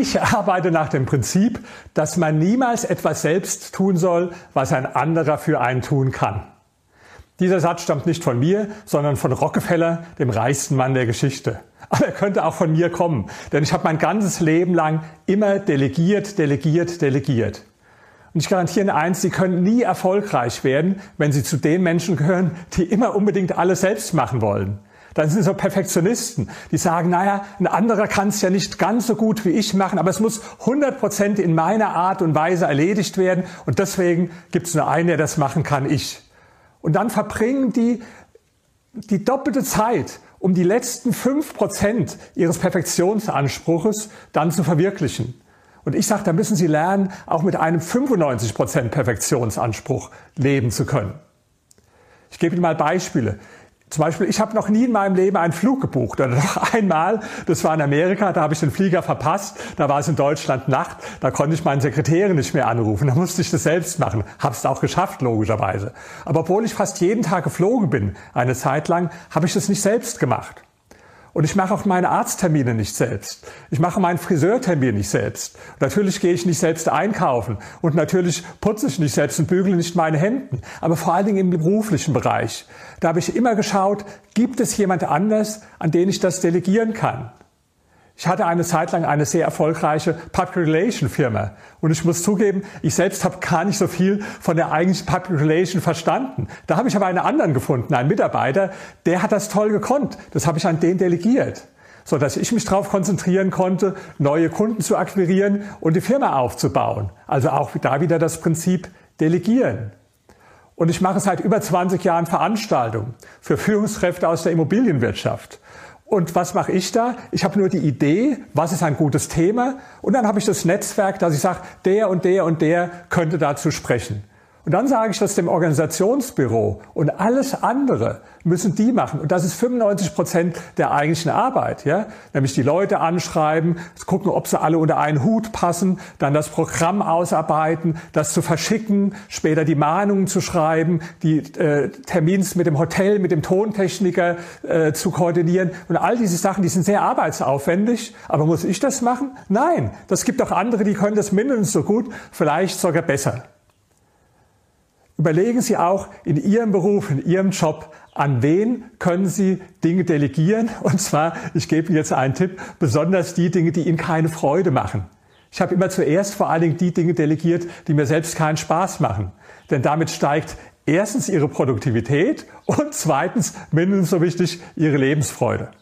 Ich arbeite nach dem Prinzip, dass man niemals etwas selbst tun soll, was ein anderer für einen tun kann. Dieser Satz stammt nicht von mir, sondern von Rockefeller, dem reichsten Mann der Geschichte. Aber er könnte auch von mir kommen, denn ich habe mein ganzes Leben lang immer delegiert, delegiert, delegiert. Und ich garantiere Ihnen eins, Sie können nie erfolgreich werden, wenn Sie zu den Menschen gehören, die immer unbedingt alles selbst machen wollen. Dann sind so Perfektionisten, die sagen, naja, ein anderer kann es ja nicht ganz so gut wie ich machen, aber es muss 100 Prozent in meiner Art und Weise erledigt werden und deswegen gibt es nur einen, der das machen kann, ich. Und dann verbringen die die doppelte Zeit, um die letzten fünf Prozent ihres Perfektionsanspruches dann zu verwirklichen. Und ich sage, da müssen Sie lernen, auch mit einem 95 Prozent Perfektionsanspruch leben zu können. Ich gebe Ihnen mal Beispiele. Zum Beispiel, ich habe noch nie in meinem Leben einen Flug gebucht. Oder noch einmal, das war in Amerika, da habe ich den Flieger verpasst. Da war es in Deutschland Nacht. Da konnte ich meinen Sekretär nicht mehr anrufen. Da musste ich das selbst machen. Habe es auch geschafft, logischerweise. Aber obwohl ich fast jeden Tag geflogen bin, eine Zeit lang, habe ich das nicht selbst gemacht. Und ich mache auch meine Arzttermine nicht selbst. Ich mache meinen Friseurtermin nicht selbst. Natürlich gehe ich nicht selbst einkaufen. Und natürlich putze ich nicht selbst und bügele nicht meine Hemden. Aber vor allen Dingen im beruflichen Bereich. Da habe ich immer geschaut, gibt es jemand anders, an den ich das delegieren kann? Ich hatte eine Zeit lang eine sehr erfolgreiche Public Relation Firma. Und ich muss zugeben, ich selbst habe gar nicht so viel von der eigentlichen Public Relation verstanden. Da habe ich aber einen anderen gefunden, einen Mitarbeiter, der hat das toll gekonnt. Das habe ich an den delegiert. So dass ich mich darauf konzentrieren konnte, neue Kunden zu akquirieren und die Firma aufzubauen. Also auch da wieder das Prinzip Delegieren. Und ich mache seit über 20 Jahren Veranstaltungen für Führungskräfte aus der Immobilienwirtschaft. Und was mache ich da? Ich habe nur die Idee, was ist ein gutes Thema und dann habe ich das Netzwerk, dass ich sage, der und der und der könnte dazu sprechen. Und dann sage ich das dem Organisationsbüro und alles andere müssen die machen. Und das ist 95 Prozent der eigentlichen Arbeit, ja. Nämlich die Leute anschreiben, gucken, ob sie alle unter einen Hut passen, dann das Programm ausarbeiten, das zu verschicken, später die Mahnungen zu schreiben, die äh, Termins mit dem Hotel, mit dem Tontechniker äh, zu koordinieren. Und all diese Sachen, die sind sehr arbeitsaufwendig. Aber muss ich das machen? Nein. Das gibt auch andere, die können das mindestens so gut, vielleicht sogar besser. Überlegen Sie auch in Ihrem Beruf, in Ihrem Job, an wen können Sie Dinge delegieren? Und zwar, ich gebe Ihnen jetzt einen Tipp, besonders die Dinge, die Ihnen keine Freude machen. Ich habe immer zuerst vor allen Dingen die Dinge delegiert, die mir selbst keinen Spaß machen. Denn damit steigt erstens Ihre Produktivität und zweitens, mindestens so wichtig, Ihre Lebensfreude.